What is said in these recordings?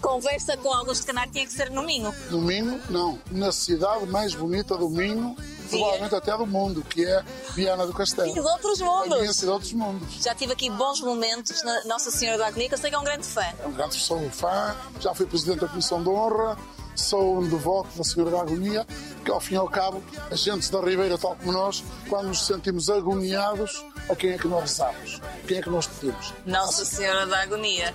Conversa com Augusto Canário tinha que ser no Minho. No Minho, não. Na cidade mais bonita do Minho, provavelmente até do mundo, que é Viana do Castelo. E de outros mundos. cidade dos mundos. Já tive aqui bons momentos na Nossa Senhora da Agonia, que eu sei que é um grande fã. É um grande sou um fã, já fui presidente da Comissão de Honra, sou um devoto da Senhora da Agonia, que ao fim e ao cabo, as gentes da Ribeira, tal como nós, quando nos sentimos agoniados, a quem é que nós rezamos? A Quem é que nós pedimos? Nossa Senhora da Agonia.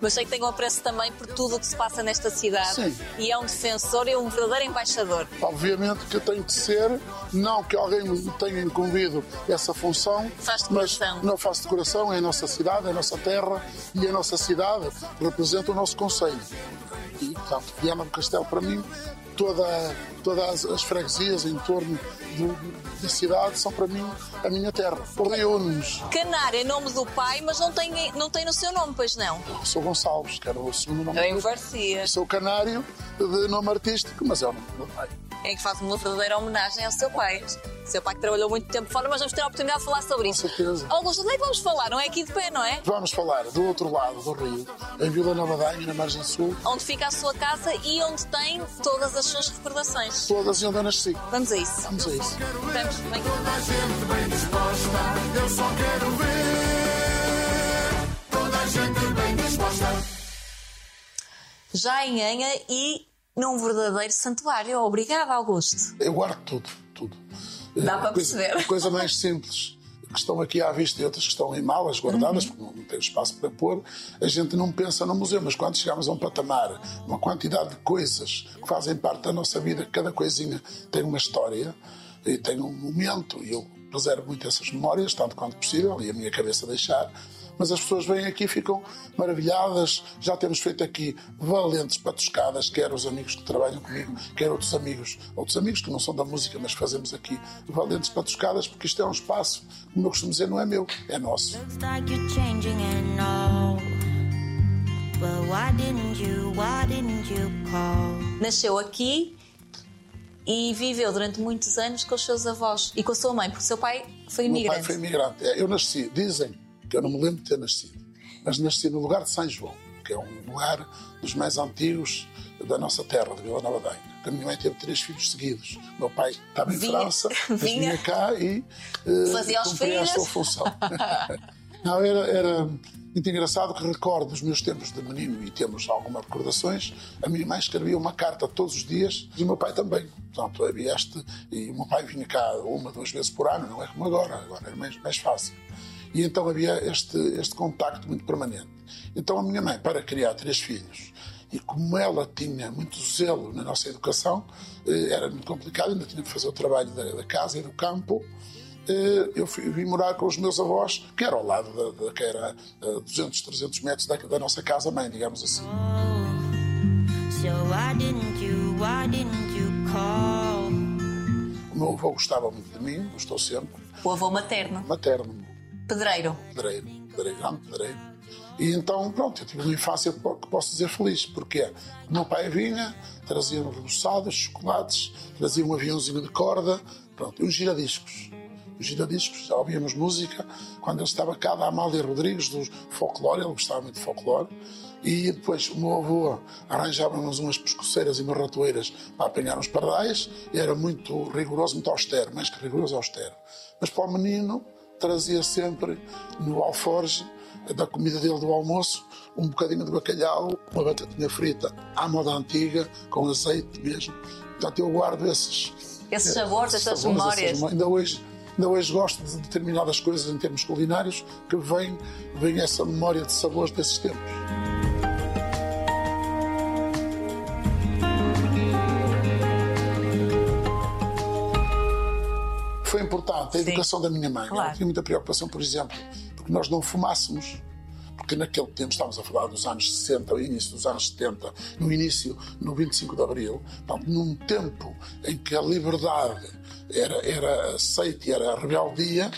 Mas sei que tem um apreço também por tudo o que se passa nesta cidade. Sim. E é um defensor e um verdadeiro embaixador. Obviamente que tem que ser, não que alguém me tenha incumbido essa função, Faz de coração. não faço de coração, é a nossa cidade, é a nossa terra e a nossa cidade representa o nosso conselho. E, portanto, Viana do Castelo, para mim, toda, todas as freguesias em torno da cidade são para mim a minha terra. Reúne-nos. Canário é nome do pai, mas não tem, não tem no seu nome, pois não? Sou Gonçalves, que era o segundo nome. Bem parecia. Sou canário de nome artístico, mas é o nome do meu pai. É que faz uma verdadeira homenagem ao seu pai. Seu pai que trabalhou muito tempo fora, mas vamos ter a oportunidade de falar sobre isso. Com certeza. Augusto, onde é que vamos falar? Não é aqui de pé, não é? Vamos falar do outro lado do rio, em Vila Nova de Anha, na margem sul, Onde fica a sua casa e onde tem todas as suas recordações. todas onde eu nasci. Vamos a isso. Vamos a isso. Vamos, vem. Toda a gente bem disposta, eu só quero ver. Toda a gente bem disposta. Já em Anha e num verdadeiro santuário. Obrigada, Augusto. Eu guardo tudo, tudo. Dá para coisa, perceber. Coisa mais simples, que estão aqui à vista e outras que estão em malas guardadas, Uhum. porque não tem espaço para pôr, a gente não pensa no museu, mas quando chegamos a um patamar, uma quantidade de coisas que fazem parte da nossa vida, cada coisinha tem uma história e tem um momento, e eu preservo muito essas memórias, tanto quanto possível, e a minha cabeça deixar. Mas as pessoas vêm aqui e ficam maravilhadas. Já temos feito aqui valentes patuscadas, quer os amigos que trabalham comigo, quer outros amigos, outros amigos que não são da música, mas fazemos aqui valentes patuscadas, porque isto é um espaço, como eu costumo dizer, não é meu, é nosso. Looks like you're changing and all. But why didn't you, why didn't you call? Nasceu aqui e viveu durante muitos anos com os seus avós e com a sua mãe, porque o seu pai foi O meu imigrante. pai foi imigrante. É, Eu nasci, dizem que eu não me lembro de ter nascido, mas nasci no lugar de São João, que é um lugar dos mais antigos da nossa terra, de Vila Nova de Anha. A minha mãe teve três filhos seguidos. Meu pai estava em Vinha- França, vinha- vinha cá e eh, Fazia cumpria a sua função. não, era, era muito engraçado que recordo os meus tempos de menino e temos algumas recordações. A minha mãe escrevia uma carta todos os dias e o meu pai também. Portanto, havia este. E o meu pai vinha cá uma, duas vezes por ano, não é como agora, agora era mais, mais fácil. E então havia este, este contacto muito permanente. Então a minha mãe, para criar três filhos, e como ela tinha muito zelo na nossa educação, eh, era muito complicado, ainda tinha que fazer o trabalho da, da casa e do campo. eh, Eu fui, vim morar com os meus avós, que era ao lado da, da que era eh, 200, 300 metros da, da nossa casa-mãe, digamos assim. So why didn't you, why didn't you call? O meu avô gostava muito de mim, gostou sempre, O avô materno, materno, pedreiro. pedreiro, pedreiro, grande pedreiro. E então, pronto, eu tive uma infância que po- que posso dizer feliz. Porquê? O meu pai vinha, trazia reboçados, chocolates, trazia um aviãozinho de corda, pronto, e uns giradiscos. Os giradiscos, já ouvíamos música. Quando ele estava cá, da Amália Rodrigues, do folclore, ele gostava muito de folclore. E depois o meu avô arranjava-nos umas pescoceiras e umas ratoeiras para apanhar os pardais. Era muito rigoroso, muito austero, mais que rigoroso, austero. Mas para o menino, trazia sempre no alforge da comida dele do almoço um bocadinho de bacalhau, uma batatinha frita à moda antiga, com azeite mesmo. Portanto, eu guardo esses, Esses sabores, essas sabores, memórias. essas. Ainda hoje, ainda hoje gosto de determinadas coisas em termos culinários que vem, vem essa memória de sabores desses tempos. Importante a Sim. educação da minha mãe. Claro. Eu tinha muita preocupação, por exemplo, porque nós não fumássemos. Porque naquele tempo, estamos a falar dos anos 60, o início dos anos 70, no início, no 25 de Abril, portanto, num tempo em que a liberdade era, era aceite e era a rebeldia,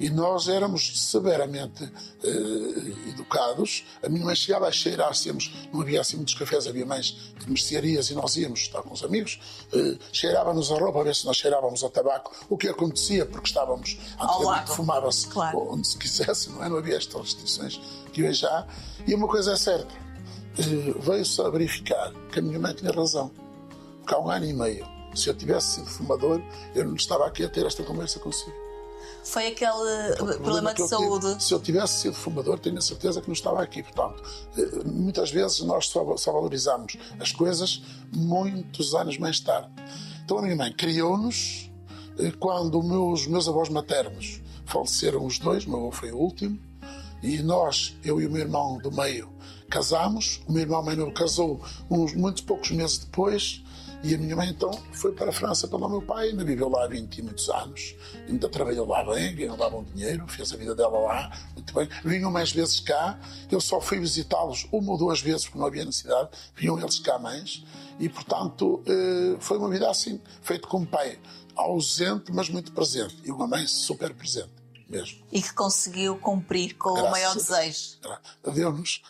E nós éramos severamente eh, educados. A minha mãe chegava a cheirar, íamos, não havia assim muitos cafés, havia mais de mercearias e nós íamos estar com os amigos. Eh, cheirava-nos a roupa a ver se nós cheirávamos a tabaco, o que acontecia porque estávamos fumava-se Claro. onde se quisesse, não é? Não havia estas restrições que hoje há. E uma coisa é certa, eh, veio-se a verificar que a minha mãe tinha razão. Porque há um ano e meio, se eu tivesse sido fumador, eu não estava aqui a ter esta conversa consigo. Foi aquele O problema que de eu tive, saúde. se eu tivesse sido fumador, tenho a certeza que não estava aqui. Portanto, eh, muitas vezes nós só, só valorizamos as coisas muitos anos mais tarde. Então a minha mãe criou-nos eh, quando meus, meus avós maternos faleceram os dois, meu avô foi o último, e nós, eu e o meu irmão do meio, casámos. O meu irmão mais novo casou uns muitos poucos meses depois. E a minha mãe então foi para a França pelo meu pai, ainda viveu lá há 20 e muitos anos, ainda trabalhou lá bem, ganhou lá bom dinheiro, fez a vida dela lá muito bem. Vinham mais vezes cá, eu só fui visitá-los uma ou duas vezes porque não havia necessidade, vinham eles cá mais, e portanto eh, foi uma vida assim, feito com um pai ausente, mas muito presente, e uma mãe super presente mesmo. E que conseguiu cumprir com o Graças maior a Deus. desejo. Deu-nos.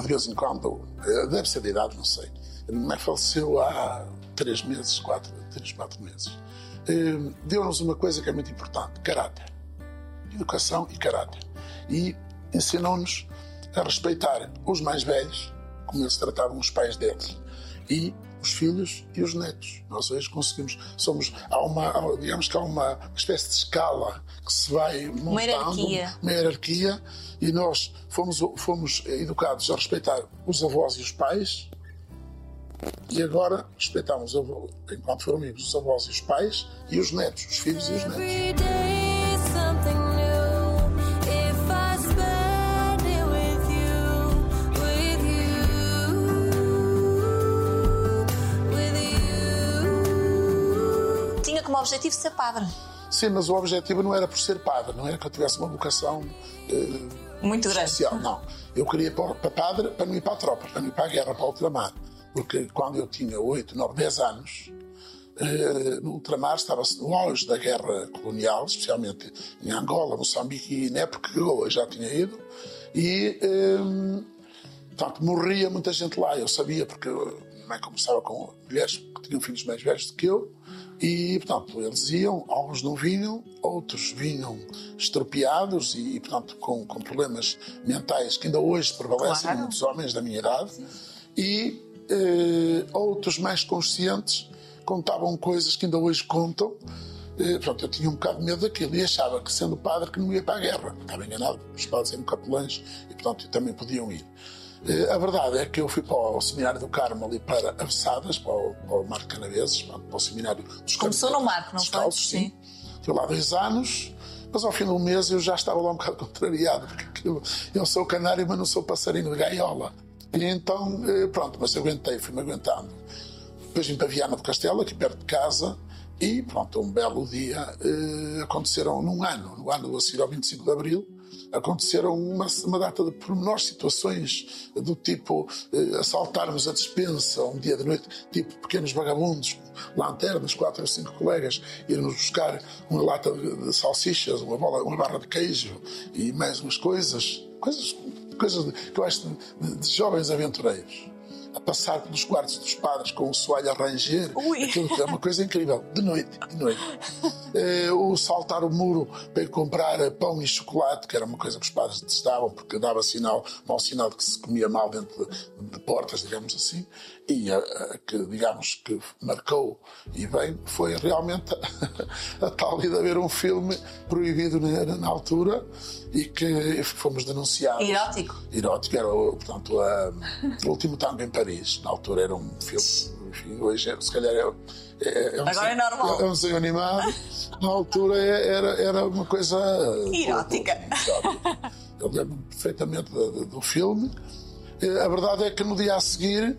De vez em quando, eh, deve ser de idade, não sei. Mãe faleceu há três meses, quatro, três, quatro meses. Eh, Deu-nos uma coisa que é muito importante: caráter. Educação e caráter. E ensinou-nos a respeitar os mais velhos, como eles tratavam os pais deles, e os filhos e os netos. Nós hoje conseguimos, somos, há uma, digamos que há uma espécie de escala que se vai montando, hierarquia. uma hierarquia, e nós fomos, fomos educados a respeitar os avós e os pais, e agora respeitamos, os avós- enquanto foram amigos, os avós e os pais, e os netos, os filhos e os netos. Tinha como objetivo ser padre. Sim, mas o objetivo não era por ser padre, não era que eu tivesse uma vocação eh, Muito grande. não. Eu queria para, padre para não ir para a tropa, para não ir para a guerra, para o ultramar. Porque quando eu tinha 8, 9, 10 anos, eh, no ultramar estava-se no auge da guerra colonial, especialmente em Angola, Moçambique e Guiné, porque eu já tinha ido. E, eh, portanto, morria muita gente lá. Eu sabia, porque eu mãe conversava com mulheres que tinham filhos mais velhos do que eu. E, portanto, eles iam, alguns não vinham, outros vinham estropiados e, portanto, com, com problemas mentais que ainda hoje prevalecem Claro. em muitos homens da minha idade. E eh, outros mais conscientes contavam coisas que ainda hoje contam. Eh, Pronto, eu tinha um bocado de medo daquilo e achava que, sendo padre, que não ia para a guerra. Estava enganado, os padres eram capelães e, portanto, também podiam ir. Eh, A verdade é que eu fui para o Seminário do Carmo ali para Avessadas, para o, para o Mar de Canaveses, para o Seminário dos Começou no Marco, não foi? Descalços, sim. Estive lá dois anos, mas ao fim de um mês eu já estava lá um bocado contrariado, porque aquilo, eu sou canário, mas não sou passarinho de gaiola. E então, eh, pronto, mas eu aguentei, fui-me aguentando. Depois vim para Viana do Castelo, aqui perto de casa, e pronto, um belo dia eh, aconteceram num ano, no ano a seguir ao 25 de Abril, aconteceram uma, uma data de pormenores situações do tipo eh, assaltarmos a despensa um dia de noite, tipo pequenos vagabundos, lanternas, quatro ou cinco colegas, irmos buscar uma lata de, de salsichas, uma, bola, uma barra de queijo e mais umas coisas, coisas, coisas que eu acho de, de- de jovens aventureiros. A passar pelos quartos dos padres com o soalho a ranger, Ui. aquilo que é uma coisa incrível, de noite, de noite. Eh, o saltar o muro para ir comprar pão e chocolate, que era uma coisa que os padres detestavam, porque dava sinal, mau sinal de que se comia mal dentro de, de portas, digamos assim. E a, a que, digamos, que marcou e bem foi realmente a, tal de haver um filme proibido na, na altura e que fomos denunciados. Erótico. Erótico, era, portanto, a, o último tango em Paris. Na altura era um filme, enfim, hoje é- se calhar é, é, é um Agora é desenho- normal. É um desenho animado. Na altura é- era, era uma coisa. Erótica. Erótica. Eu lembro perfeitamente do, do- filme. Eh, A verdade é que no dia a seguir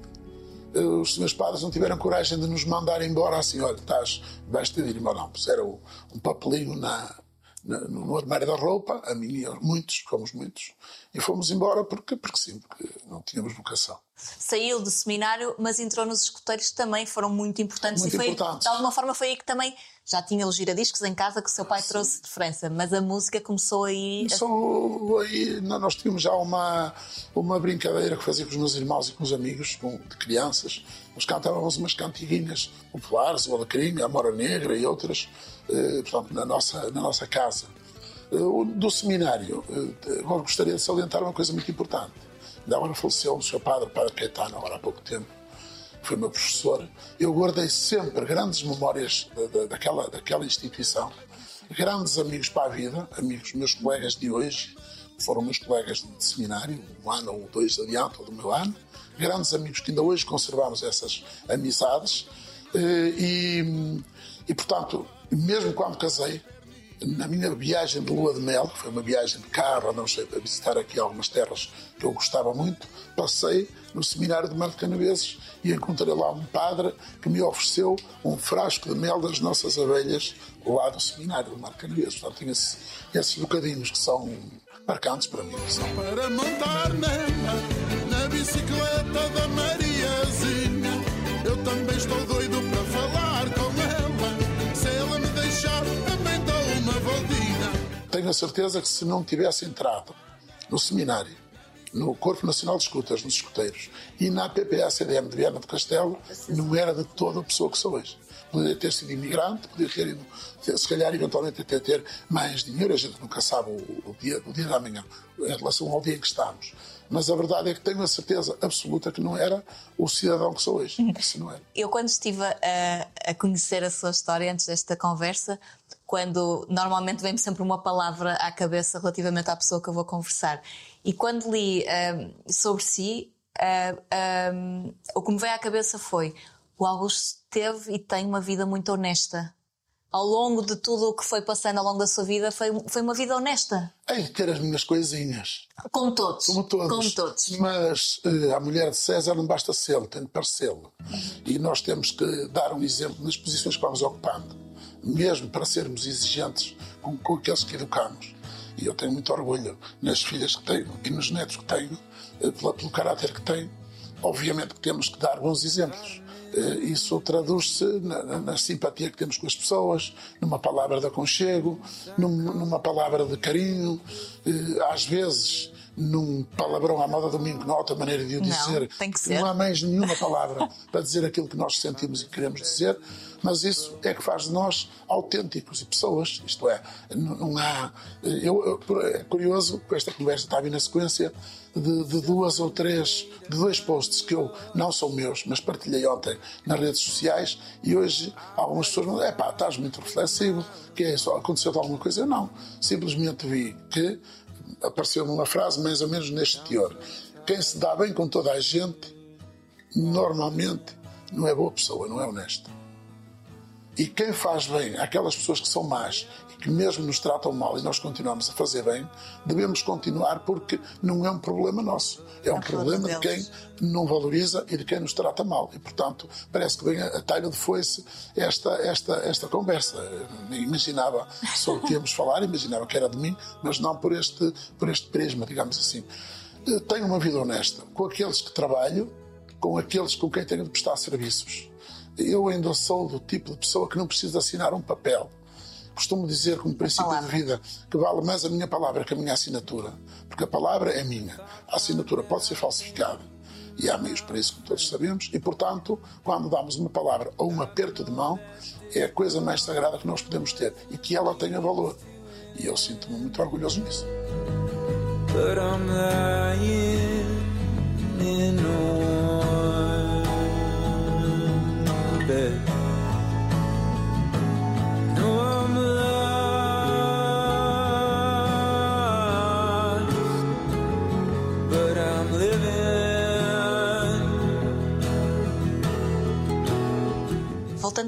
os meus padres não tiveram coragem de nos mandar embora assim, olha, estás, vais ter de ir embora. Não, puseram um papelinho na- no, armário da roupa, a mim e a muitos, fomos muitos, e fomos embora porque, porque sim, porque não tínhamos vocação. Saiu do seminário, mas entrou nos escuteiros que também foram muito importantes. Muito e foi, importantes. de alguma forma foi aí que também já tinha os giradiscos em casa que o seu pai trouxe de França, mas a música começou aí. a- Só aí nó- nós tínhamos já uma, uma brincadeira que fazia com os meus irmãos e com os amigos com- de crianças. Nós cantávamos umas cantiguinhas populares, o Alacrim, a Mora Negra e outras, portanto, na nossa, na nossa casa. Eh, o- do seminário, eh, agora gostaria de salientar uma coisa muito importante. Ainda agora faleceu o seu padre, Padre Caetano, agora há pouco tempo foi meu professor, eu guardei sempre grandes memórias da- da- daquela, daquela instituição, grandes amigos para a vida, amigos meus colegas de hoje, foram meus colegas de seminário, um ano ou dois adiante do meu ano, grandes amigos que ainda hoje conservamos essas amizades, eh, e, e portanto, mesmo quando casei, na minha viagem de lua de mel, que foi uma viagem de carro, andamos a visitar aqui algumas terras que eu gostava muito, passei no seminário de Mar de Canaveses e encontrei lá um padre que me ofereceu um frasco de mel das nossas abelhas lá do seminário de Mar de Canaveses. Portanto, tinha esses, esses bocadinhos que são marcantes para mim. para montar na bicicleta da Mariazinha. Tenho a certeza que se não tivesse entrado no seminário, no Corpo Nacional de Escutas, nos escuteiros, e na PPA-CDM de Viana do Castelo, não era de toda a pessoa que sou hoje. Poderia ter sido imigrante, poderia ter ido, se calhar, eventualmente, até ter mais dinheiro, a gente nunca sabe o, o dia, o dia da manhã, em relação ao dia em que estamos. Mas a verdade é que tenho a certeza absoluta que não era o cidadão que sou hoje. Isso não era. Eu, quando estive a, a conhecer a sua história antes desta conversa, quando normalmente vem-me sempre uma palavra à cabeça relativamente à pessoa que eu vou conversar, e quando li ahm, sobre si, ah, ahm, o que me veio à cabeça foi: o Augusto teve e tem uma vida muito honesta. Ao longo de tudo o que foi passando ao longo da sua vida, foi, foi uma vida honesta. Hei de ter as minhas coisinhas. Como todos. Como todos. Como todos. Mas eh, a mulher de César não basta ser, tem de parecê-lo. E nós temos que dar um exemplo nas posições que vamos ocupando, mesmo para sermos exigentes com, com aqueles que educamos. E eu tenho muito orgulho nas filhas que tenho e nos netos que tenho, eh, pela- pelo caráter que tenho. Obviamente que temos que dar bons exemplos. Eh, Isso traduz-se na, na- na simpatia que temos com as pessoas, numa palavra de aconchego, num- numa palavra de carinho, eh, às vezes num palavrão à moda domingo, não há outra maneira de o Não, dizer. tem que porque Não ser. há mais nenhuma palavra para dizer aquilo que nós sentimos e queremos dizer, mas isso é que faz de nós autênticos e pessoas. Isto é, não, não há. Eu, eu- é curioso esta conversa está a vir na sequência de, de duas ou três, de dois posts que eu não são meus, mas partilhei ontem nas redes sociais e hoje algumas pessoas me dizem: é pá, estás muito reflexivo, que é só aconteceu alguma coisa? Eu não. Simplesmente vi que apareceu-me uma frase mais ou menos neste teor. Quem se dá bem com toda a gente, normalmente não é boa pessoa, não é honesta. E quem faz bem àquelas pessoas que são más que mesmo nos tratam mal e nós continuamos a fazer bem, devemos continuar porque não é um problema nosso. É um um problema de quem não valoriza e de quem nos trata mal. E, portanto, parece que vem a, a talha de foice esta, esta, esta conversa. Eu nem imaginava sobre o que íamos falar, imaginava que era de mim, mas não por este, por este prisma, digamos assim. Eh, Tenho uma vida honesta com aqueles que trabalho, com aqueles com quem tenho de prestar serviços. Eu ainda sou do tipo de pessoa que não precisa assinar um papel. Costumo dizer, como princípio de vida, que vale mais a minha palavra que a minha assinatura. Porque a palavra é minha. A assinatura pode ser falsificada. E há meios para isso, como todos sabemos. E, portanto, quando damos uma palavra ou um aperto de mão, é a coisa mais sagrada que nós podemos ter. E que ela tenha valor. E eu sinto-me muito orgulhoso nisso. but I'm lying in on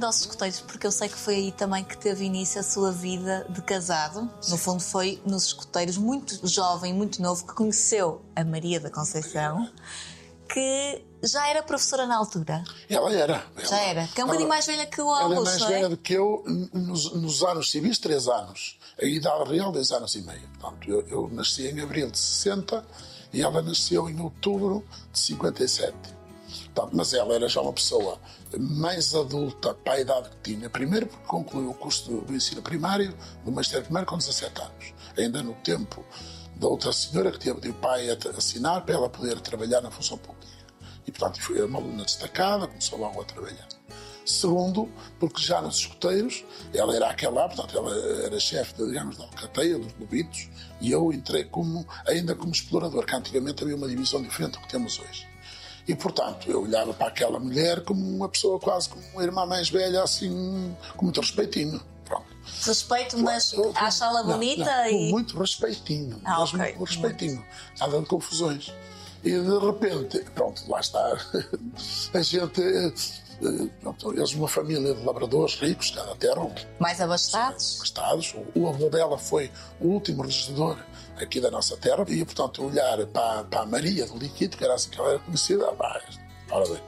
Voltando aos escuteiros, porque eu sei que foi aí também que teve início a sua vida de casado. No fundo, foi nos escuteiros, muito jovem, muito novo, que conheceu a Maria da Conceição, que já era professora na altura. Ela era. Já ela- era. Que é um bocadinho mais velha que o Ela é Augusto, mais não velha é? do que eu nos, nos anos civis, três anos. A idade real, 10 anos e meio. Portanto, eu, eu nasci em abril de 60 e ela nasceu em outubro de 57. Portanto, mas ela era já uma pessoa mais adulta para a idade que tinha. Primeiro porque concluiu o curso do, ensino primário, do magistério primário, com 17 anos. Ainda no tempo da outra senhora que teve de o pai a assinar para ela poder trabalhar na função pública. E, portanto, foi uma aluna destacada, começou logo a trabalhar. Segundo, porque já nos escuteiros, ela era aquela, portanto, ela era chefe, digamos, da alcateia, dos lobitos, e eu entrei como, ainda como explorador, que antigamente havia uma divisão diferente do que temos hoje. E, portanto, eu olhava para aquela mulher como uma pessoa quase como uma irmã mais velha, assim, com muito respeitinho. Pronto. Respeito, mas não, bonita não, com e. muito respeitinho. Ah, mesmo ok. com respeitinho. Nada de confusões. E de repente, pronto, lá está. A gente. eh, Pronto, eles, uma família de labradores ricos, cada terra, Mais abastados? abastados. O, avô dela foi o último regedor aqui da nossa terra. E, portanto, olhar para, para a Maria do Liquito, que era assim que ela era conhecida, ah, pá, ora bem,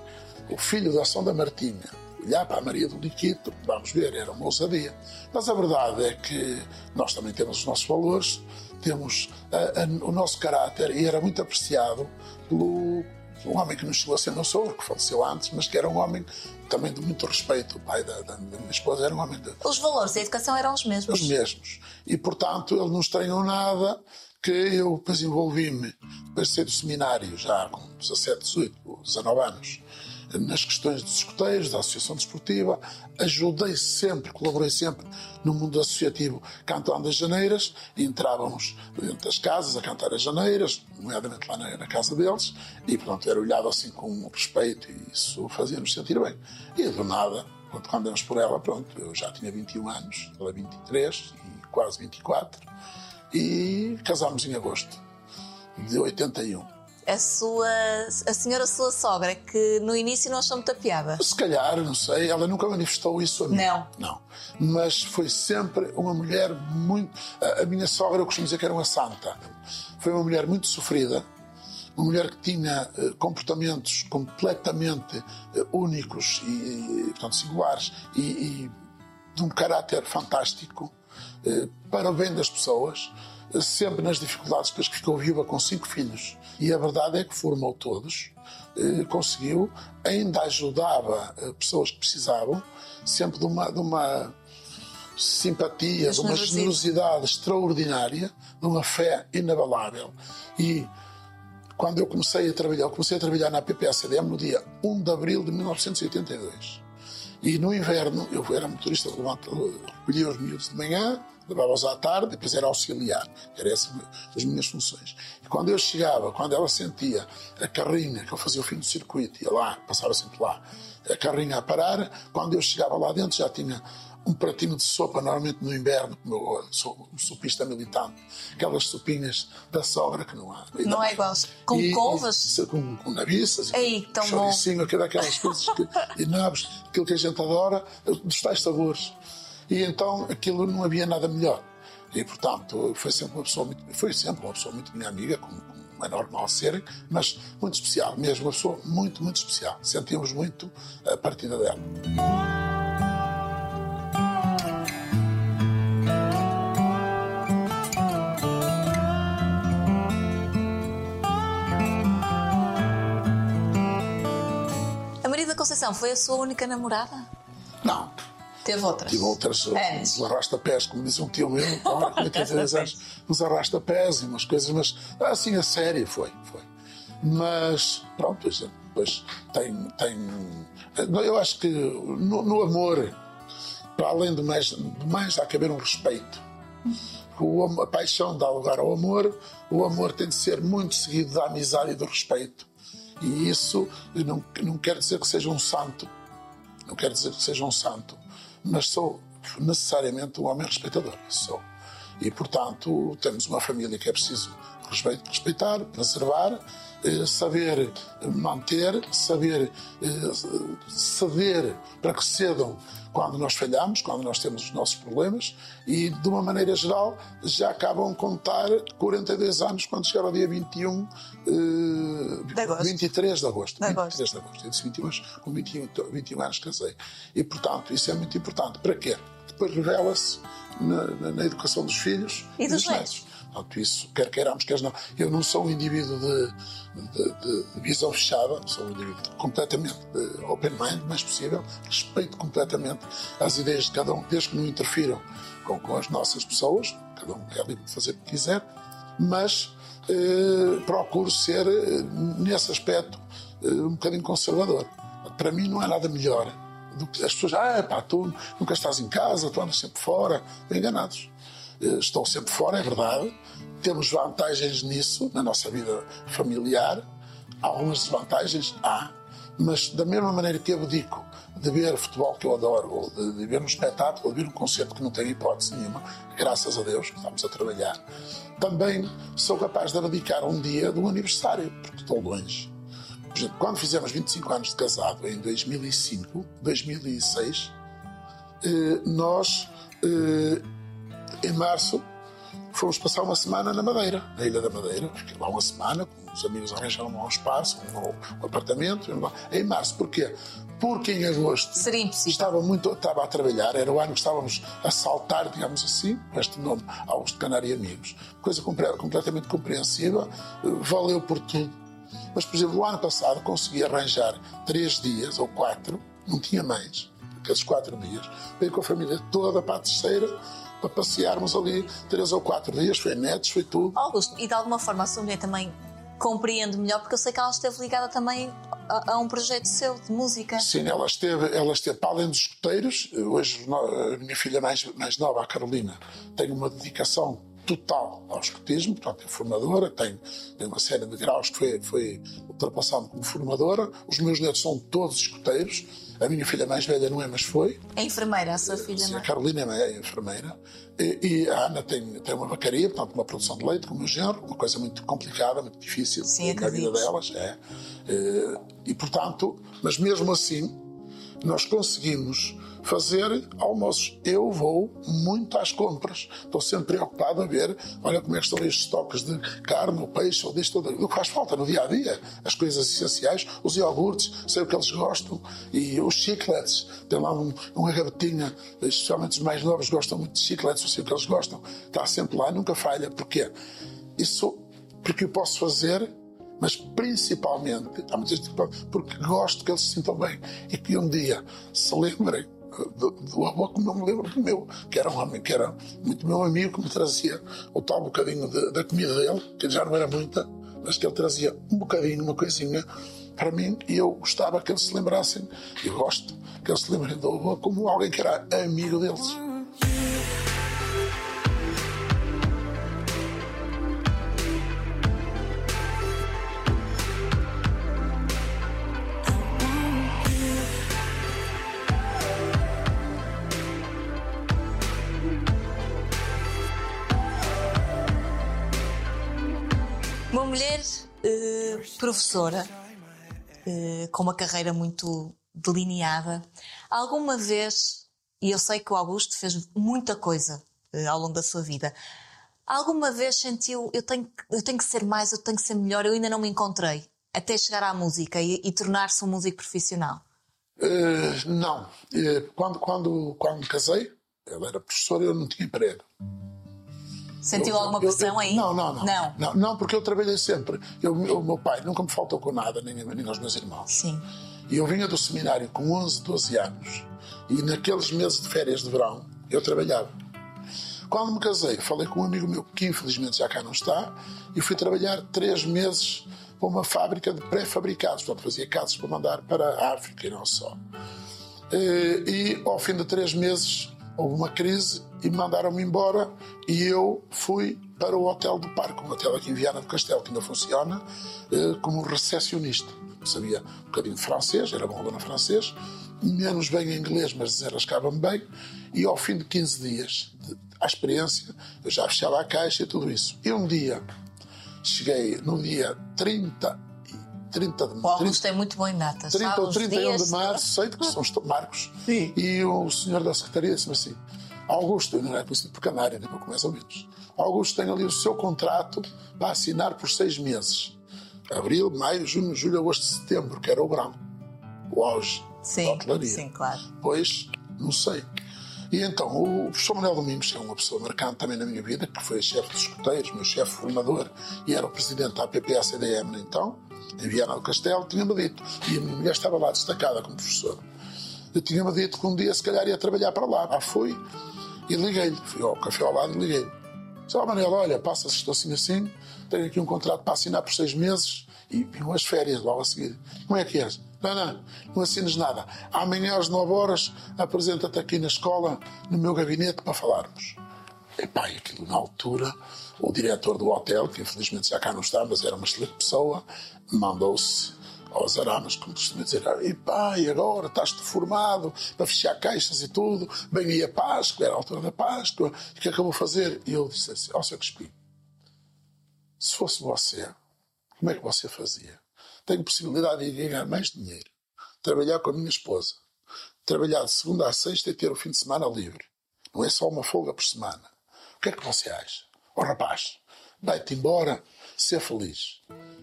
o filho da Ação da Martinha, olhar para a Maria do Liquito, vamos ver, era uma ousadia. Mas a verdade é que nós também temos os nossos valores, temos a- a- o nosso caráter e era muito apreciado pelo um homem que não chegou a ser meu sogro, que faleceu antes, mas que era um homem também de muito respeito. O pai da, da minha esposa era um homem de, Os valores da educação eram os mesmos. os mesmos. E, portanto, ele não estranhou nada que eu depois envolvi-me, depois de ser do seminário, já com 17, 18, 19 anos, nas questões dos escuteiros, da Associação Desportiva. Ajudei sempre, colaborei sempre no mundo associativo cantando as janeiras. Entrávamos dentro das casas a cantar as janeiras, nomeadamente lá na, na casa deles. E, portanto, era olhado assim com respeito e isso fazia-nos sentir bem. E, do nada, quando andamos por ela, pronto, eu já tinha 21 anos, ela 23 e quase 24, e casámos em agosto de 81. A sua. A senhora sua sogra, que no início não achou muita piada. Se calhar, não sei, ela nunca manifestou isso a mim. Não. Não. Mas foi sempre uma mulher muito. A a minha sogra, eu costumo dizer que era uma santa. Foi uma mulher muito sofrida, uma mulher que tinha eh, comportamentos completamente eh, únicos e, portanto, singulares e, e de um caráter fantástico eh, para o bem das pessoas, sempre nas dificuldades, depois que ficou viúva com cinco filhos. E a verdade é que formou todos, eh, conseguiu, ainda ajudava eh, pessoas que precisavam, sempre de uma, de uma simpatia, de uma Generosidade. extraordinária, de uma fé inabalável. E quando eu comecei a trabalhar, eu comecei a trabalhar na PPSDM no dia 1 de abril de 1982. E no inverno, eu era motorista levantador, recolhia os miúdos de manhã, levava-os à tarde, depois era auxiliar. Era essa as minhas funções. E quando eu chegava, quando ela sentia a carrinha, que eu fazia o fim do circuito, ia lá, passava sempre lá, a carrinha a parar, quando eu chegava lá dentro já tinha um pratinho de sopa, normalmente no inverno, como eu sou um sopista militante, aquelas sopinhas da sogra que não há. Não é igual. Com E- couves? e- com, com nabiças, Ei, tão bom. choricinho, aquilo, aquelas coisas que, e nabos, aquilo que a gente adora, dos tais sabores. E então aquilo não havia nada melhor. E portanto foi sempre uma pessoa muito, foi sempre uma pessoa muito minha amiga, como, como é normal ser, mas muito especial, mesmo uma pessoa muito, muito especial. Sentimos muito a partida dela. A Maria da Conceição foi a sua única namorada? Teve outras? Tive outras, uns arrasta-pés, como diz um tio meu, com 83 anos, uns arrasta-pés e umas coisas, mas assim a sério foi, foi. Mas, pronto, depois tem, tem. Eu acho que no, no amor, para além de mais, de mais, há que haver um respeito. O, a paixão dá lugar ao amor, o amor tem de ser muito seguido da amizade e do respeito. E isso não, não quer dizer que seja um santo, não quero dizer que seja um santo, mas sou necessariamente um homem respeitador. Sou. E, portanto, temos uma família que é preciso respe- respeitar, preservar, eh, saber manter, saber eh, ceder para que cedam quando nós falhamos, quando nós temos os nossos problemas e, de uma maneira geral, já acabam a contar 42 anos quando chegar ao dia 21, eh, eh, De agosto. 23 de agosto. De agosto. 23 de agosto. Eu disse 22, com 21, to- 21 anos casei. E, portanto, isso é muito importante. Para quê? Depois revela-se na, na- na educação dos filhos E dos netos. Portanto, isso, quer queiramos, quer não. Eu não sou um indivíduo de, de- de- de visão fechada, sou um indivíduo completamente de open mind, o mais possível. Respeito completamente as ideias de cada um, desde que não interfiram com, com as nossas pessoas. Cada um é livre de fazer o que quiser. Mas eh, procuro ser, eh, nesse aspecto, eh, um bocadinho conservador. Para mim não é nada melhor do que as pessoas, ah, pá, tu nunca estás em casa, tu andas sempre fora. Enganados. Eh, Estou sempre fora, é verdade. Temos vantagens nisso, na nossa vida familiar. Algumas desvantagens há. Mas da mesma maneira que abdico de ver futebol que eu adoro, ou de, de ver um espetáculo, ou de ver um concerto que não tem hipótese nenhuma, graças a Deus, estamos a trabalhar, também sou capaz de abdicar um dia do aniversário, porque estou longe. Quando fizemos 25 anos de casado, em 2005, 2006, eh, nós, eh, em março, fomos passar uma semana na Madeira, na Ilha da Madeira. Fiquei lá uma semana, com os amigos arranjaram lá um espaço, um, apartamento. Em março, porquê? Porque em agosto estava muito estava a trabalhar, era o ano que estávamos a saltar, digamos assim, este nome, Augusto Canário e Amigos. Coisa completamente compreensível, valeu por tudo. Mas, por exemplo, o ano passado consegui arranjar três dias ou quatro, não tinha mais, aqueles quatro dias, veio com a família toda para a terceira, para passearmos ali três ou quatro dias, foi netos, foi tudo. Augusto, e de alguma forma a sua mulher também compreende melhor, porque eu sei que ela esteve ligada também a, a um projeto seu de música. Sim, ela esteve, ela esteve para além dos escuteiros. Hoje, a minha filha mais, mais nova, a Carolina, tem uma dedicação total ao escutismo, portanto, é formadora, tem, tem uma série de graus que foi, foi ultrapassando como formadora. Os meus netos são todos escuteiros. A minha filha mais velha não é, mas foi. É enfermeira, a sua filha, Sim, a é? Carolina é enfermeira. E, e a Ana tem, tem uma vacaria, portanto, uma produção de leite, como o meu genro, uma coisa muito complicada, muito difícil Sim, na vida delas. É. Eh, E, portanto, mas mesmo assim, nós conseguimos fazer almoços. Eu vou muito às compras. Estou sempre preocupado a ver, olha como é que estão os estoques de carne, ou peixe, ou disto, ou daquilo. O que faz falta no dia a dia, as coisas essenciais, os iogurtes, sei o que eles gostam, e os chicletes. Tem lá um, uma gavetinha, especialmente os mais novos gostam muito de chicletes, eu sei o que eles gostam. Está sempre lá, nunca falha. Porquê? Isso porque eu posso fazer mas principalmente há porque gosto que eles se sintam bem e que um dia se lembrem do, do avô que não me lembro do meu, que era um homem que era muito meu amigo, que me trazia o tal bocadinho de- da comida dele, que já não era muita, mas que ele trazia um bocadinho, uma coisinha para mim e eu gostava que eles se lembrassem, e gosto que eles se lembrem do avô como alguém que era amigo deles. Professora, eh, com uma carreira muito delineada, alguma vez, e eu sei que o Augusto fez muita coisa eh, ao longo da sua vida, alguma vez sentiu eu tenho, que- eu tenho que ser mais, eu tenho que ser melhor, eu ainda não me encontrei, até chegar à música e, e tornar-se um músico profissional? Eh, não. Quando, quando, quando casei, ela era professora e eu não tinha emprego. Sentiu Eu- alguma eu- pressão eu- aí? Não, não, não, Não. não. Não, porque eu trabalhei sempre. Eu, o meu pai nunca me faltou com nada, nem, nem aos meus irmãos. Sim. E eu vinha do seminário com 11, 12 anos. E naqueles meses de férias de verão, eu trabalhava. Quando me casei, falei com um amigo meu que infelizmente já cá não está, e fui trabalhar três meses para uma fábrica de pré-fabricados. Portanto, fazia casas para mandar para a África e não só. Eh, E ao fim de três meses houve uma crise e me mandaram-me embora e eu fui para o Hotel do Parque, um hotel aqui em Viana do Castelo que ainda funciona, eh, como recepcionista. Sabia um bocadinho de francês, era bom aluno francês, menos bem inglês, mas desenrascava-me bem. E ao fim de 15 dias, à experiência, eu já fechava a caixa e tudo isso. E um dia, cheguei no dia 30, e 30 de O Augusto é muito bom em datas. 30 sabe ou os 31 dias. de março, sei que são os marcos. Sim. E o senhor da secretaria disse-me assim: Augusto, não é conhecido por Canária, nem pouco mais ou menos. Augusto tem ali o seu contrato para assinar por seis meses. Abril, maio, junho, julho, agosto, setembro, que era o verão. O auge da Sim, hotelaria. sim, claro. Pois, não sei. E então, o professor Manuel Domingos é uma pessoa marcante também na minha vida, que foi chefe dos escuteiros, meu chefe formador, e era o presidente da APPA-CDM, então, em Viana do Castelo, tinha-me dito, e a minha mulher estava lá destacada como professora. Eu tinha-me dito que um dia, se calhar, ia trabalhar para lá. Lá fui e liguei-lhe. Fui ao café ao lado e liguei-lhe. Disse, ó Manuel, olha, passa-se estou assim assim, tenho aqui um contrato para assinar por seis meses e vinham as férias logo a seguir. Como é que és? Não, não, não assines nada. Amanhã às nove horas apresenta-te aqui na escola, no meu gabinete, para falarmos. Epá, e aquilo na altura, o diretor do hotel, que infelizmente já cá não está, mas era uma excelente pessoa, mandou-se aos aramas, como costuma dizer, epá, e agora estás-te formado para fechar caixas e tudo, bem aí a Páscoa, era a altura da Páscoa, e o que é que eu vou fazer? E eu disse assim, ó seu Crespi, se fosse você, como é que você fazia? Tenho possibilidade de ganhar mais dinheiro, trabalhar com a minha esposa, trabalhar de segunda a sexta e ter o fim de semana livre. Não é só uma folga por semana. O que é que você acha? Ó rapaz, vai-te embora, ser feliz.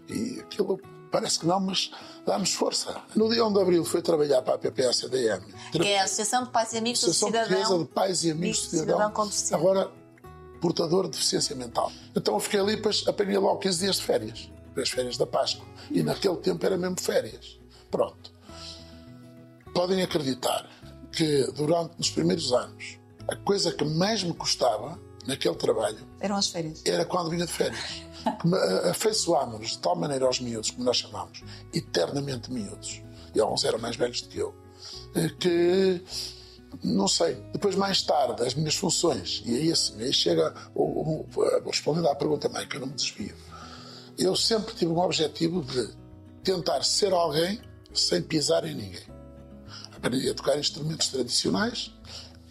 E aquilo parece que não, mas dá-nos força. No dia 1 de abril foi trabalhar para a PPA-CDM. Que é a Associação de Pais e Amigos do Associação Cidadão. de Pais e Amigos de Cidadão Cidadão. Agora, portador de deficiência mental. Então eu fiquei ali, depois apanhei logo 15 dias de férias. As férias da Páscoa. E naquele tempo era mesmo férias. Pronto. Podem acreditar que durante os primeiros anos, a coisa que mais me custava naquele trabalho Eram as férias. era quando vinha de férias. A- Afeiçoámos-nos de tal maneira aos miúdos, como nós chamamos, eternamente miúdos, e alguns eram mais velhos do que eu, eh, que, não sei, depois mais tarde, as minhas funções, e aí assim, aí chega, o, o- respondendo à pergunta mãe, que eu não me desvio, eu sempre tive um objetivo de tentar ser alguém sem pisar em ninguém. Aprendi a tocar instrumentos tradicionais.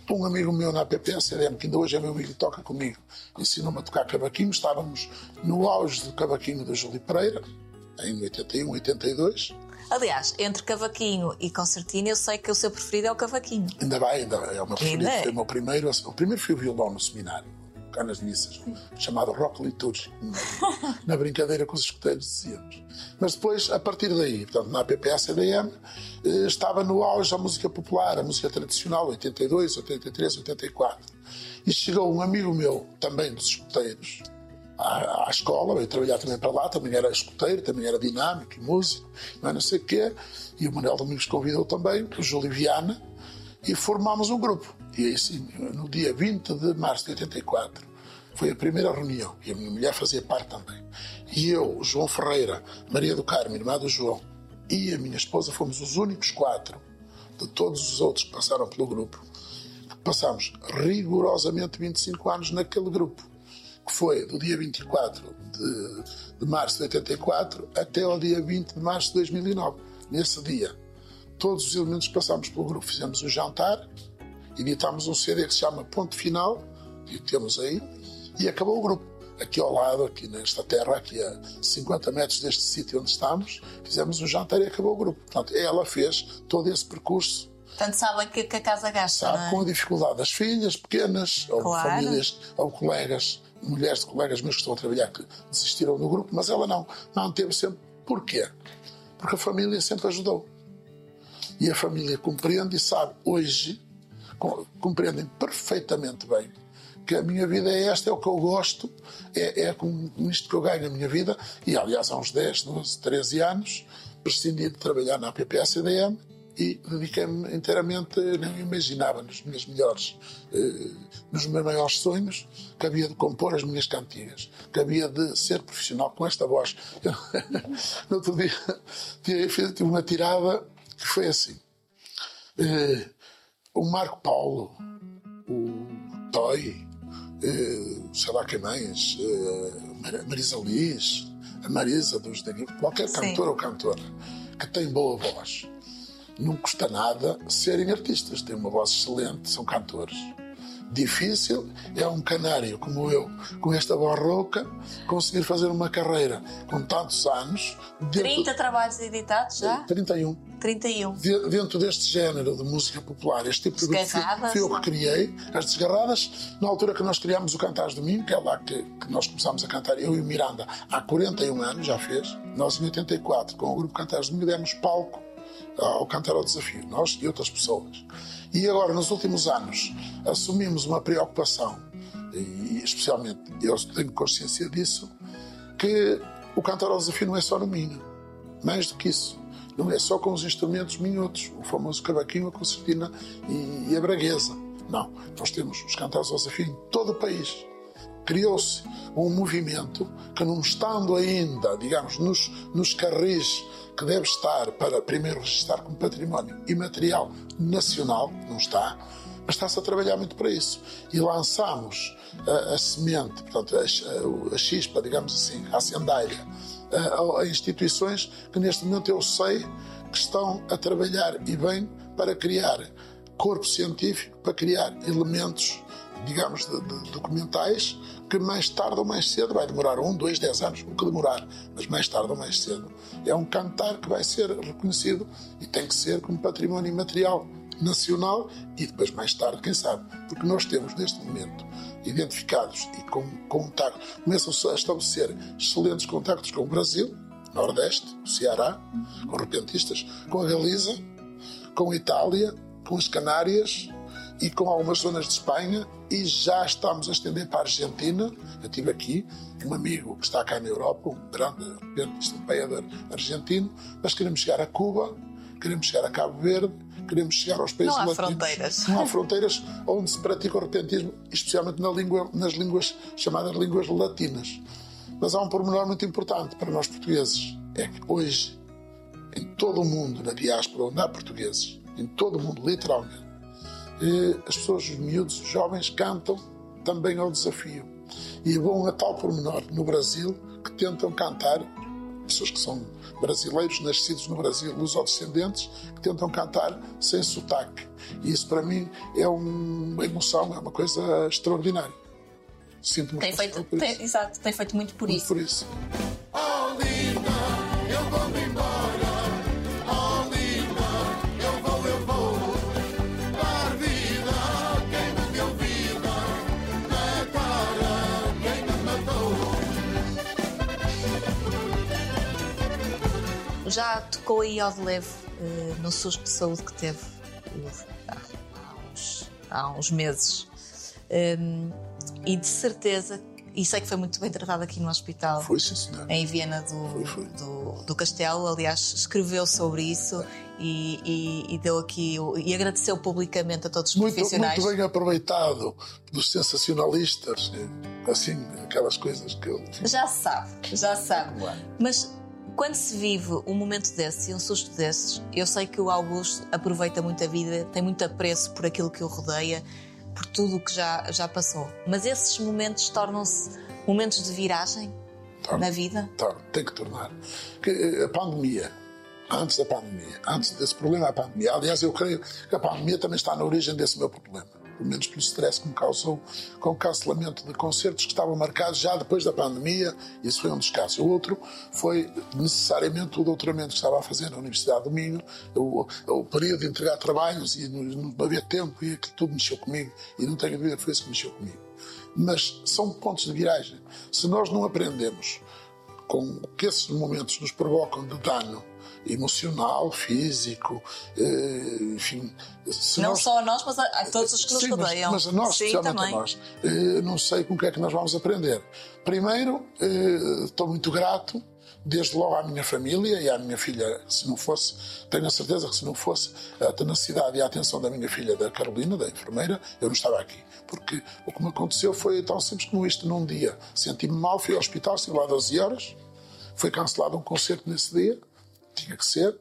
Um amigo meu na PPA-CDM, que ainda hoje é meu amigo e toca comigo, ensinou-me a tocar cavaquinho. Estávamos no auge do cavaquinho da Júlio Pereira, em 81, 82. Aliás, entre cavaquinho e concertina, eu sei que o seu preferido é o cavaquinho. Ainda vai, ainda é o meu preferido. Foi o meu primeiro. O primeiro foi o violão no seminário, cá nas missas, chamado rock litúrgico, na brincadeira com os escuteiros dizíamos. Mas depois, a partir daí, portanto, na PPA-CDM, eh, estava no auge a música popular, a música tradicional, 82, 83, 84. E chegou um amigo meu, também dos escuteiros, à, à escola, veio trabalhar também para lá, também era escuteiro, também era dinâmico músico, mas não sei o quê. E o Manuel Domingos convidou também, o Júlio Viana, e formámos um grupo. E aí sim, no dia 20 de março de 84, foi a primeira reunião, e a minha mulher fazia parte também. E eu, João Ferreira, Maria do Carmo, irmã do João, e a minha esposa fomos os únicos quatro de todos os outros que passaram pelo grupo. Passámos rigorosamente 25 anos naquele grupo que foi do dia 24 de, de março de 84 até ao dia 20 de março de 2009. Nesse dia, todos os elementos que passámos pelo grupo fizemos um jantar, editámos um CD que se chama Ponto Final, e o temos aí, e acabou o grupo. Aqui ao lado, aqui nesta terra, aqui a 50 metros deste sítio onde estamos, fizemos um jantar e acabou o grupo. Portanto, ela fez todo esse percurso Portanto, sabem que, que a casa gasta, sabe, não é? com a dificuldade das filhas pequenas, ou Claro. famílias, ou colegas, mulheres de colegas meus que estão a trabalhar que desistiram do grupo, mas ela não, manteve sempre. Porquê? Porque a família sempre ajudou. E a família compreende e sabe, hoje, compreendem perfeitamente bem que a minha vida é esta, é o que eu gosto, é, é com isto que eu ganho a minha vida. E, aliás, há uns 10, 12, 13 anos, prescindi de trabalhar na PPA-CDM e dediquei-me inteiramente, nem imaginava, nos meus melhores, eh, nos meus maiores sonhos, que havia de compor as minhas cantigas, que havia de ser profissional com esta voz. Eu, no outro dia, tive uma tirada que foi assim. Eh, o Marco Paulo, o Toy, eh, sei lá quem mais, eh, Mar- Marisa Liz, a Marisa dos Daniel, qualquer cantor ou cantora que tem boa voz, não custa nada serem artistas, têm uma voz excelente, são cantores. Difícil é um canário como eu, com esta voz rouca, conseguir fazer uma carreira com tantos anos. dentro- 30 trabalhos editados já? 31. 31. De- Dentro deste género de música popular, este tipo de grupo Desgarradas. fui eu que criei, as desgarradas, na altura que nós criámos o Cantares Domingo, que é lá que, que nós começámos a cantar, eu e o Miranda, há 41 anos, já fez. Nós, em 84, com o grupo Cantares Domingo, demos palco ao Cantar ao Desafio, nós e outras pessoas. E agora, nos últimos anos, assumimos uma preocupação, e especialmente eu tenho consciência disso, que o Cantar ao Desafio não é só no Minho. Mais do que isso. Não é só com os instrumentos minhotos, o famoso cavaquinho, a concertina e, e a braguesa. Não. Nós temos os cantares ao desafio em todo o país. Criou-se um movimento que, não estando ainda, digamos, nos, nos carris que deve estar para primeiro registrar como património imaterial nacional, não está, mas está-se a trabalhar muito para isso. E lançamos a, a semente, portanto, a, a, a chispa, digamos assim, a sandália, a, a instituições que neste momento eu sei que estão a trabalhar e bem para criar corpo científico, para criar elementos, digamos, de, de, documentais que mais tarde ou mais cedo, vai demorar um, dois, dez anos, o que demorar, mas mais tarde ou mais cedo, é um cantar que vai ser reconhecido e tem que ser como património imaterial nacional e depois mais tarde, quem sabe, porque nós temos neste momento identificados e com contacto, começam a estabelecer excelentes contactos com o Brasil, Nordeste, Ceará, com repentistas, com a Galiza, com a Itália, com as Canárias e com algumas zonas de Espanha e já estamos a estender para a Argentina. Eu tive aqui um amigo que está cá na Europa, um grande repentista, um argentino, mas queremos chegar a Cuba, queremos chegar a Cabo Verde, queremos chegar aos países Não há latinos. fronteiras. Não há fronteiras onde se pratica o repentismo, especialmente na língua, nas línguas chamadas línguas latinas. Mas há um pormenor muito importante para nós portugueses. É que hoje, em todo o mundo, na diáspora onde há portugueses, em todo o mundo, literalmente, eh, as pessoas, os miúdos, os jovens, cantam também ao desafio. E vão a tal pormenor no Brasil que tentam cantar, pessoas que são brasileiros, nascidos no Brasil, lusodescendentes, que tentam cantar sem sotaque. E isso para mim é uma emoção, é uma coisa extraordinária. Sinto-me Tem feito, por tem- isso. exato, tem feito muito por Muito isso. por isso. Já tocou aí ao de leve eh, no susto de saúde que teve há, uns, há uns meses. Hum, e de certeza, e sei que foi muito bem tratado aqui no hospital. Foi, sim, em Viena do, Foi, foi. do, do Castelo, aliás, escreveu sobre isso e, e- e deu aqui e agradeceu publicamente a todos os Muito, profissionais. muito bem aproveitado dos sensacionalistas, eh, assim, aquelas coisas que eu. Já sabe, já sabe. Mas quando se vive um momento desse e um susto desses, eu sei que o Augusto aproveita muito a vida, tem muito apreço por aquilo que o rodeia, por tudo o que já, já passou. Mas esses momentos tornam-se momentos de viragem na vida? Torna, tem que tornar. Eh, a pandemia, antes da pandemia, antes desse problema, a pandemia. Aliás, eu creio que a pandemia também está na origem desse meu problema. Pelo menos pelo stress que me causou com o cancelamento de concertos que estavam marcados já depois da pandemia. Isso foi um dos casos. O outro foi necessariamente o doutoramento que estava a fazer na Universidade do Minho, o, o período de entregar trabalhos e não, não haver tempo e aquilo tudo mexeu comigo. E não tenho dúvida que foi isso que mexeu comigo. Mas são pontos de viragem. Se nós não aprendemos com o que esses momentos nos provocam de dano emocional, físico, eh, enfim. Não nós- só a nós, mas a, todos os que nos Sim, mas, rodeiam. mas a nós, Sim, especialmente também. a nós, eh, não sei com o que é que nós vamos aprender. Primeiro, eh, estou muito grato, desde logo à minha família e à minha filha, se não fosse, tenho a certeza que se não fosse a tenacidade e a atenção da minha filha, da Carolina, da enfermeira, eu não estava aqui. Porque o que me aconteceu foi tão simples como isto num dia. Senti-me mal, fui ao hospital, estive lá 12 horas, foi cancelado um concerto nesse dia, tinha que ser.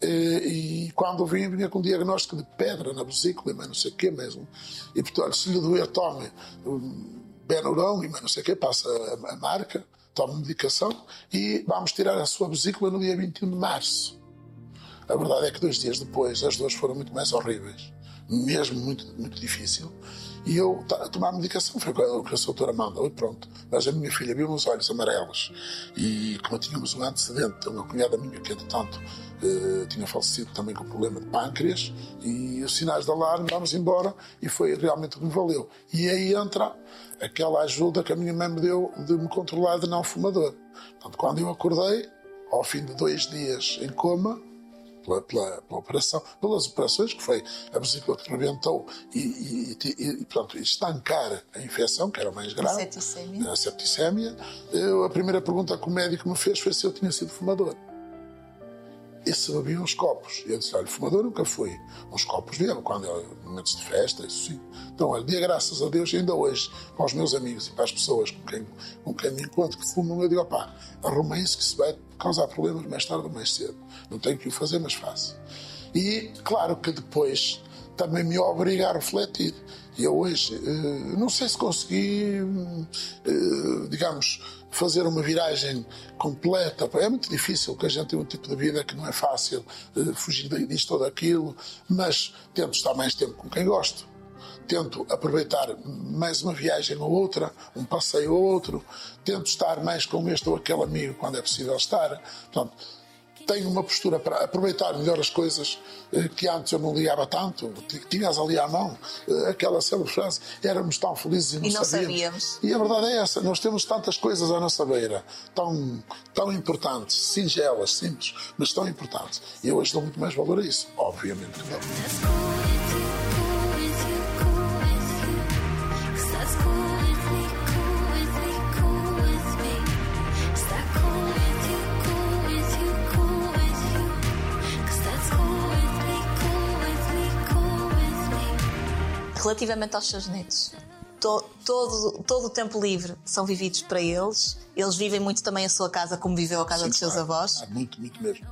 Eh, E quando vim, vinha com um diagnóstico de pedra na vesícula, mas não sei o quê mesmo. E portanto, se lhe doer, tome Benurão e mais não sei o quê, passa a, a marca, tome medicação e vamos tirar a sua vesícula no dia 21 de março. A verdade é que dois dias depois as dores foram muito mais horríveis, mesmo muito, muito difícil. E eu tomar medicação, foi o que a doutora manda, e pronto. Mas a minha filha viu nos olhos amarelos. E como tínhamos um antecedente, uma cunhada minha que, entretanto, eh, tinha falecido também com problema de pâncreas, e os sinais de alarme, vamos embora, e foi realmente o que me valeu. E aí entra aquela ajuda que a minha mãe me deu de me controlar de não fumador. Portanto, quando eu acordei, ao fim de dois dias em coma, pela, pela- pela operação, pelas operações, que foi a vesícula que rebentou e, e, e, e, portanto, estancar a infecção, que era o mais grave, septicemia. a septicémia, eu- a primeira pergunta que o médico me fez foi se eu tinha sido fumador. E se bebiam uns copos. E eu disse, olha, fumador nunca fui. Uns copos bebo, quando é momentos de festa, isso sim. Então, olha, dia graças a Deus, ainda hoje, para os meus amigos e para as pessoas com quem, com quem me encontro que fumam, eu digo, opá, arrumem isso que se vai causar problemas mais tarde ou mais cedo. Não tenho que o fazer, mas faço. E, claro que depois também me obriga a refletir. E eu hoje, eh, não sei se consegui, eh, digamos, fazer uma viragem completa. É muito difícil, porque a gente tem um tipo de vida que não é fácil eh, fugir disto ou daquilo, mas tento estar mais tempo com quem gosto. Tento aproveitar mais uma viagem ou outra, um passeio ou outro. Tento estar mais com este ou aquele amigo quando é possível estar. Portanto, tenho uma postura para aproveitar melhor as coisas eh, que antes eu não ligava tanto. T- Tinhas ali à mão eh, aquela célebre frase: éramos tão felizes e não, E não sabíamos. sabíamos. E a verdade é essa: nós temos tantas coisas à nossa beira, tão, tão importantes, singelas, simples, mas tão importantes. E eu hoje dou muito mais valor a isso. Obviamente que não. Relativamente aos seus netos, to- todo, todo o tempo livre são vividos para eles. Eles vivem muito também a sua casa, como viveu a casa Sim, dos seus avós. Ah, muito, muito mesmo.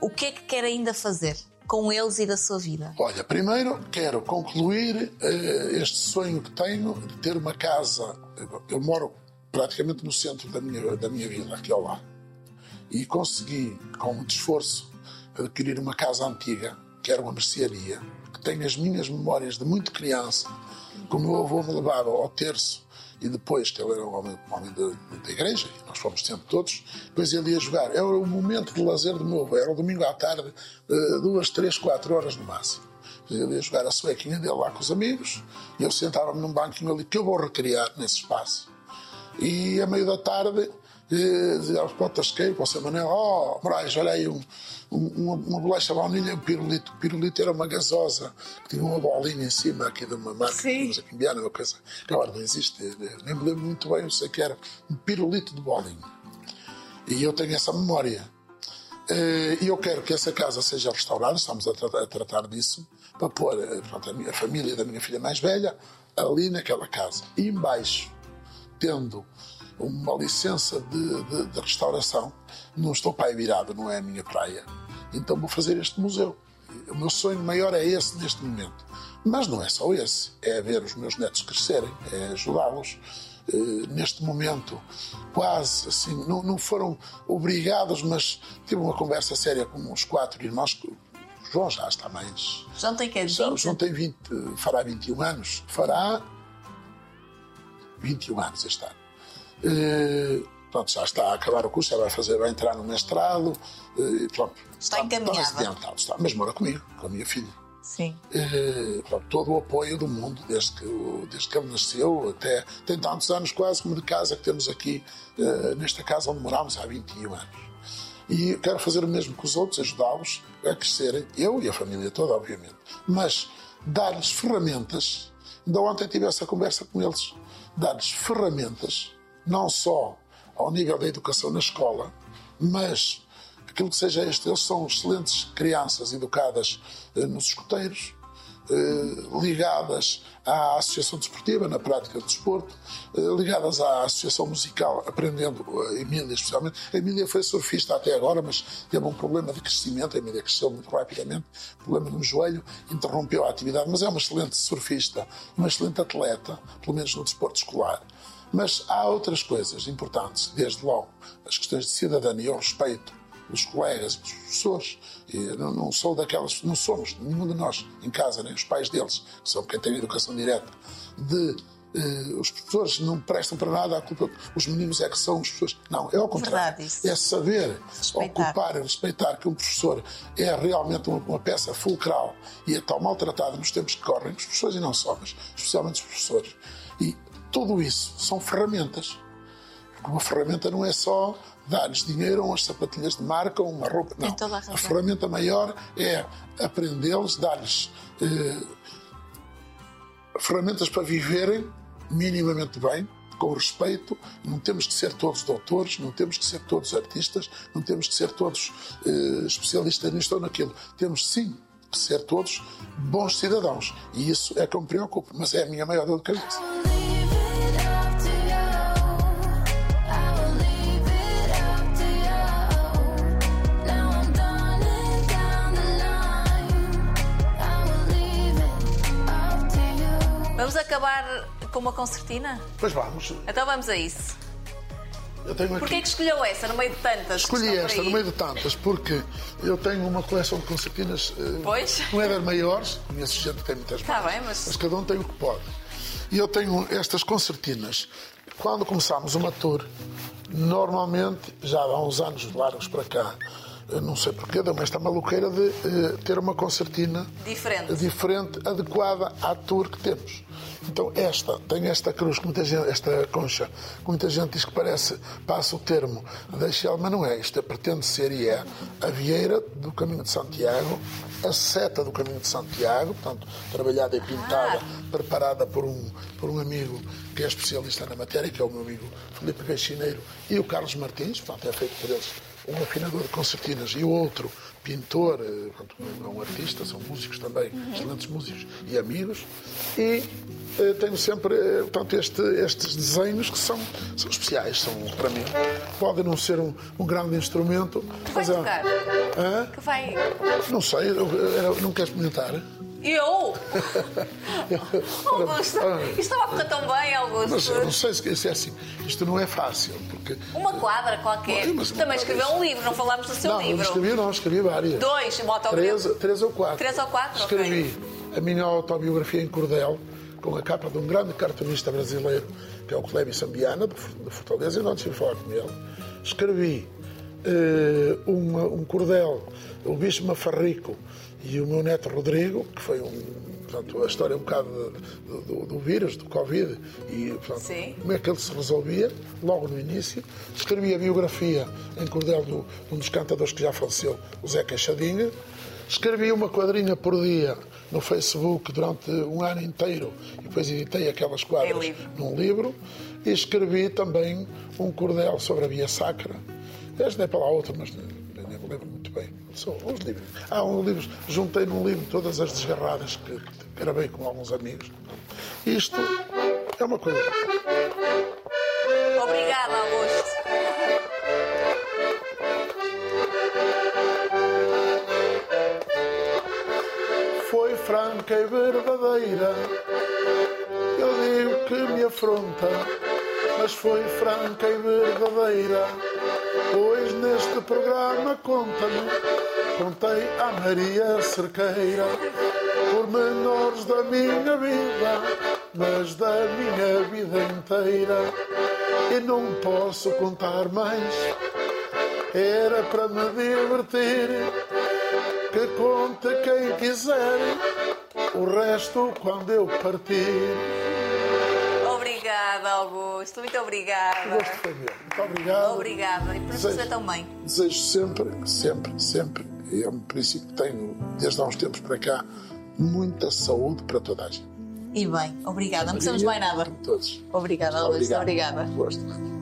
O que é que quer ainda fazer com eles e da sua vida? Olha, primeiro quero concluir eh, este sonho que tenho de ter uma casa. Eu, eu moro praticamente no centro da minha, da minha vida, aqui ao lado. E consegui, com muito esforço, adquirir uma casa antiga, que era uma mercearia, tem as minhas memórias de muito criança, como o meu avô me levava ao terço e depois, que ele era um homem, um homem da, da igreja, e nós fomos sempre todos, depois ele ia jogar. Era o momento de lazer do meu avô, era o domingo à tarde, eh, duas, três, quatro horas no máximo. Ele ia jogar a suequinha dele lá com os amigos, e eu sentava-me num banquinho ali que eu vou recriar nesse espaço. E a meio da tarde, eh, dizia aos potasqueiros, para o seu Manuel, oh, Moraes, olha aí um, um, uma, bolacha baunilha e um pirulito. O pirulito era uma gasosa, que tinha uma bolinha em cima aqui de uma marca que Sim. aqui em Biana, uma coisa que agora não existe. eh, Nem me lembro muito bem, eu sei que era um pirulito de bolinha. E eu tenho essa memória. Eh, E eu quero que essa casa seja restaurada, estamos a, tra- a tratar disso, para pôr eh, pronto, a minha família da minha filha mais velha ali naquela casa. E embaixo, tendo uma licença de, de- de restauração, não estou para virado, não é a minha praia. Então vou fazer este museu. O meu sonho maior é esse neste momento. Mas não é só esse, é ver os meus netos crescerem, é ajudá-los. Eh, neste momento, quase assim, não, não foram obrigados, mas tive uma conversa séria com os quatro irmãos. João já está mais. João tem que Já, o 20? João tem 20, fará 21 anos. Fará 21 anos este ano. Eh, pronto, já está a acabar o curso, já vai, fazer, vai entrar no mestrado. eh, pronto, Está encaminhado. Está adiantado, está, mas mora comigo, com a minha filha. Sim. Eh, pronto, todo o apoio do mundo desde que, desde que ele nasceu até tem tantos anos quase como de casa que temos aqui nesta casa onde moramos há 21 anos e quero fazer o mesmo com os outros ajudá-los a crescerem eu e a família toda obviamente mas dar-lhes ferramentas ainda ontem tive essa conversa com eles dar-lhes ferramentas não só ao nível da educação na escola mas aquilo que seja este, eles são excelentes crianças educadas eh, nos escuteiros, eh, ligadas à associação desportiva, na prática do desporto, eh, ligadas à associação musical, aprendendo a Emília especialmente. A Emília foi surfista até agora, mas teve um problema de crescimento, a Emília cresceu muito rapidamente, problema no joelho, interrompeu a atividade, mas é uma excelente surfista, uma excelente atleta, pelo menos no desporto escolar. Mas há outras coisas importantes, desde logo as questões de cidadania, o respeito os colegas, os professores. E não, não sou daquelas, não somos, nenhum de nós em casa, nem os pais deles, que são quem tem educação direta, de eh, os professores não prestam para nada, a culpa, os meninos é que são os professores. Não, é ao contrário. Verdade. É saber Respeitar. ocupar e respeitar que um professor é realmente uma, uma peça fulcral e é tão maltratado nos tempos que correm, os professores e não só, mas especialmente os professores. Tudo isso são ferramentas. Porque uma ferramenta não é só dar-lhes dinheiro, umas sapatilhas de marca, uma roupa. Não. A razão. ferramenta maior é aprendê-los, dar-lhes eh, ferramentas para viverem minimamente bem, com respeito. Não temos que ser todos doutores, não temos que ser todos artistas, não temos que ser todos eh, especialistas nisto ou naquilo. Temos sim que ser todos bons cidadãos. E isso é que eu me preocupo, mas é a minha maior dor de cabeça. Vamos acabar com uma concertina? Pois vamos. Então vamos a isso. Eu tenho aqui. Porquê que escolheu essa no meio de tantas? Escolhi esta no meio de tantas porque eu tenho uma coleção de concertinas. eh, Pois. Não maiores, conheço gente que tem muitas Tá mais, bem, mas- mas cada um tem o que pode. E eu tenho estas concertinas. Quando começámos uma tour, normalmente, já há uns anos largos para cá, não sei porquê, deu-me esta maluqueira de eh, ter uma concertina Diferente. diferente, adequada à tour que temos. Então esta, tem esta cruz, que muita gente, esta concha, que muita gente diz que parece, passa o termo da Shell, mas não é. Isto é, pretende ser e é a vieira do Caminho de Santiago, a seta do Caminho de Santiago, portanto, trabalhada e pintada, preparada por um, por um amigo que é especialista na matéria, que é o meu amigo Felipe Gaxineiro, e o Carlos Martins, portanto, é feito por eles um afinador de concertinas e o outro pintor, eh, portanto, é um artista, são músicos também, excelentes músicos e amigos. E eh, tenho sempre eh, portanto, este- estes desenhos que são, são especiais, são para mim. Podem não ser um, um grande instrumento, Que vai mas é- tocar? Hã? Que vai. Não sei, eu, eu, não queres experimentar? Eu? Eu- Augusto, isto estava a correr tão bem, mas Augusto. eu não sei se é assim. Isto não é fácil, porque. Uma quadra qualquer. Sim, mas Também escreveu um livro, não falámos do seu não, não livro. escrevi, não, escrevi várias. Dois, uma Três, autobiografia. três ou quatro. Três ou quatro. Escrevi a minha autobiografia em cordel, com a capa de um grande cartunista brasileiro, que é o Clébio Sambiana, de Fortaleza, e não tive falar com ele. Escrevi eh, uma- um cordel, o Bicho Mafarrico e o meu neto Rodrigo, que foi um. Portanto, a história é um bocado do, do- do vírus, do Covid, e portanto, Sim. como é que ele se resolvia, logo no início. Escrevi a biografia em cordel do- de um dos cantadores que já faleceu, o Zé Queixadinha. Escrevi uma quadrinha por dia no Facebook durante um ano inteiro e depois editei aquelas quadras livro. num livro. E escrevi também um cordel sobre a Via Sacra. Este é para lá outro, mas nem, nem me lembro muito bem. São uns livros. Há um livro, juntei num livro todas as desgarradas que, que gravei com alguns amigos. Isto é uma coisa. Obrigada, Augusto. foi franca e verdadeira. Eu digo que me afronta, mas foi franca e verdadeira. Neste programa conta-me, contei à Maria Cerqueira, pormenores da minha vida, mas da minha vida inteira. E não posso contar mais, era para me divertir que conte quem quiser, o resto quando eu partir. Obrigada, Augusto. Muito obrigada. Gosto foi meu. Muito obrigado. Obrigada. E por você também. Desejo sempre, sempre, sempre, e é um princípio que tenho desde há uns tempos para cá, muita saúde para toda a gente. E bem, obrigada. Não precisamos mais nada. Todos. Obrigada, Augusto. Obrigada. Gosto.